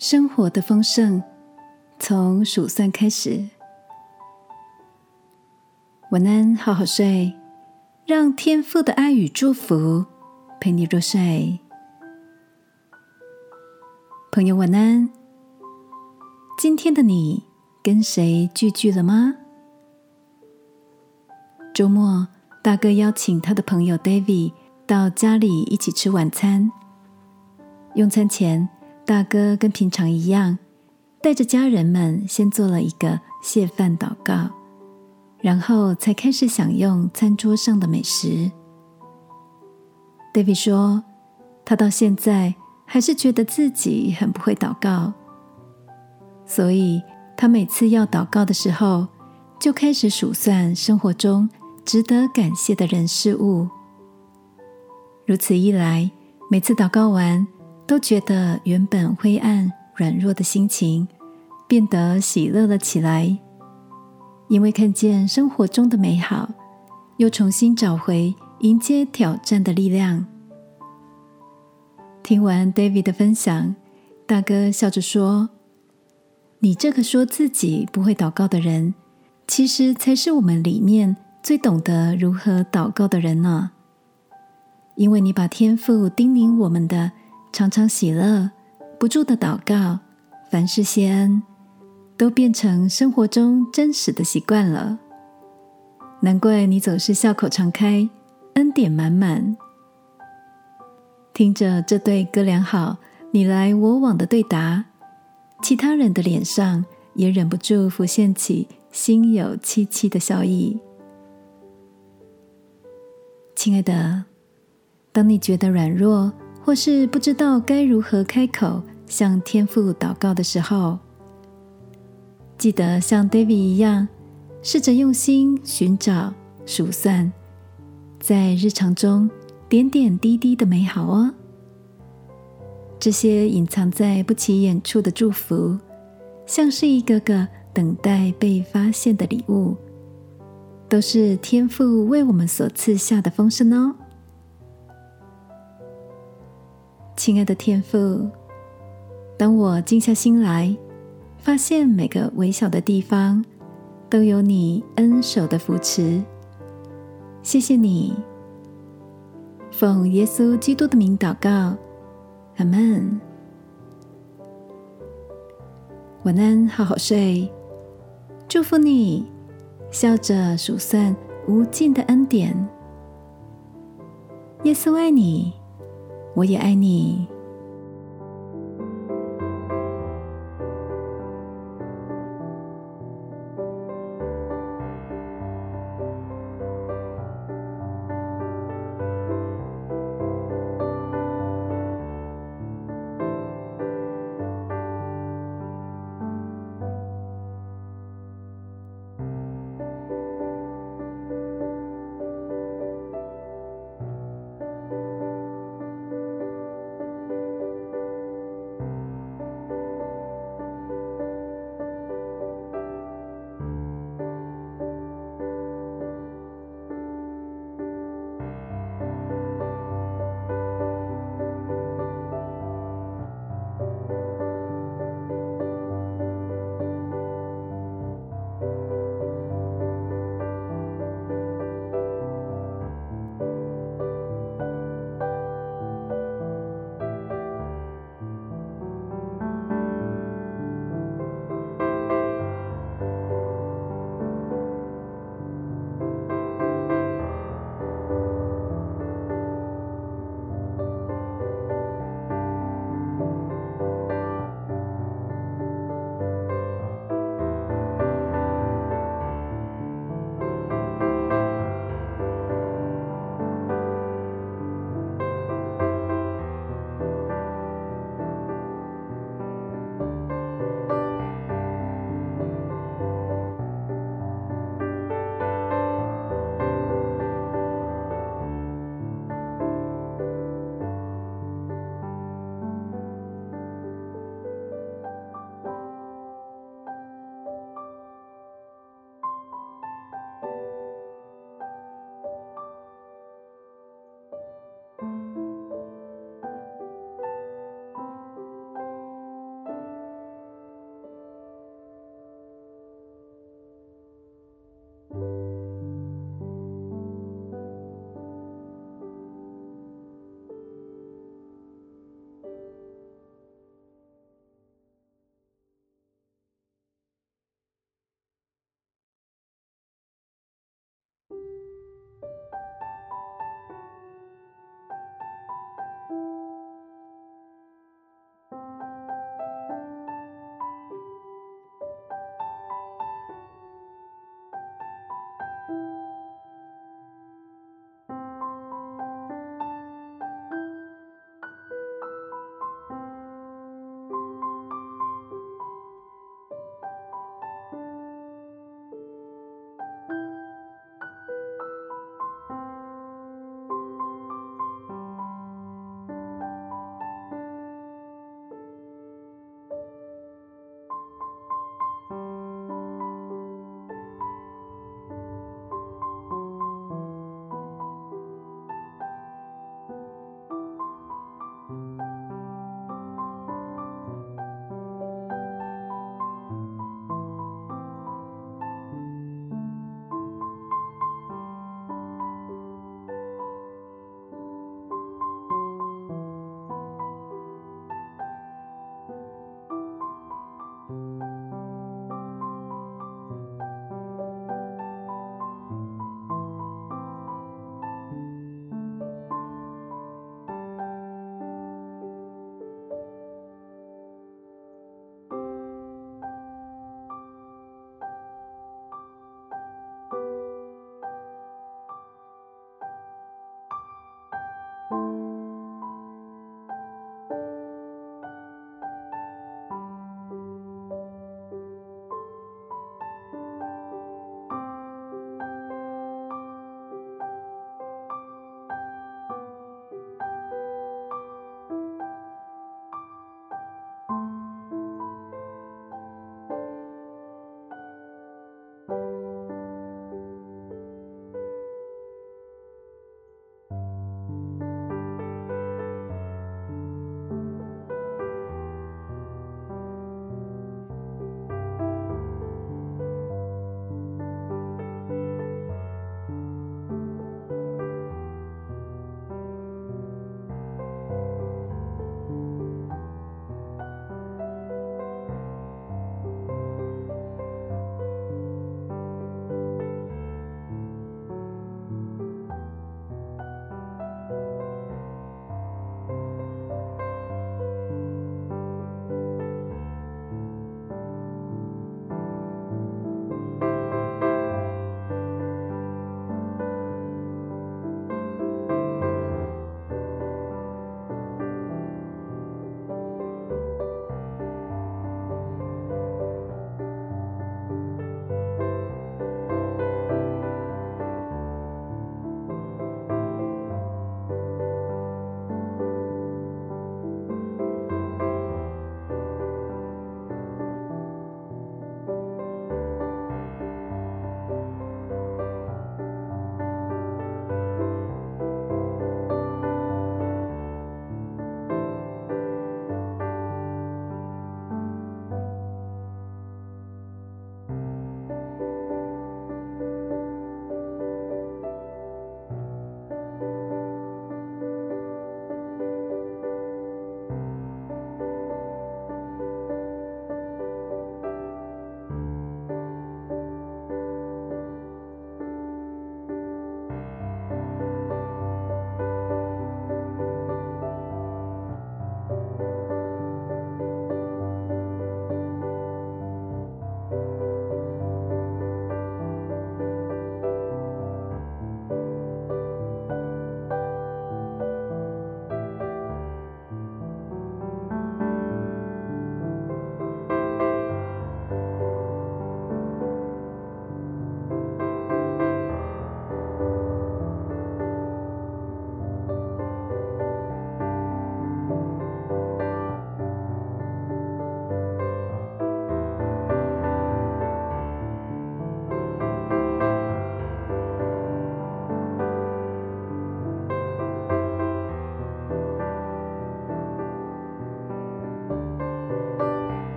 生活的丰盛从数算开始。晚安，好好睡，让天父的爱与祝福陪你入睡。朋友，晚安。今天的你跟谁聚聚了吗？周末，大哥邀请他的朋友 David 到家里一起吃晚餐。用餐前。大哥跟平常一样，带着家人们先做了一个谢饭祷告，然后才开始享用餐桌上的美食。David 说，他到现在还是觉得自己很不会祷告，所以他每次要祷告的时候，就开始数算生活中值得感谢的人事物。如此一来，每次祷告完。都觉得原本灰暗、软弱的心情变得喜乐了起来，因为看见生活中的美好，又重新找回迎接挑战的力量。听完 David 的分享，大哥笑着说：“你这个说自己不会祷告的人，其实才是我们里面最懂得如何祷告的人呢，因为你把天赋叮咛我们的。”常常喜乐，不住的祷告，凡事谢恩，都变成生活中真实的习惯了。难怪你总是笑口常开，恩典满满。听着这对哥俩好，你来我往的对答，其他人的脸上也忍不住浮现起心有戚戚的笑意。亲爱的，当你觉得软弱，或是不知道该如何开口向天父祷告的时候，记得像 David 一样，试着用心寻找、数算，在日常中点点滴滴的美好哦。这些隐藏在不起眼处的祝福，像是一个个等待被发现的礼物，都是天父为我们所赐下的丰盛哦。亲爱的天父，当我静下心来，发现每个微小的地方都有你恩手的扶持，谢谢你。奉耶稣基督的名祷告，阿门。晚安，好好睡。祝福你，笑着数算无尽的恩典。耶稣爱你。我也爱你。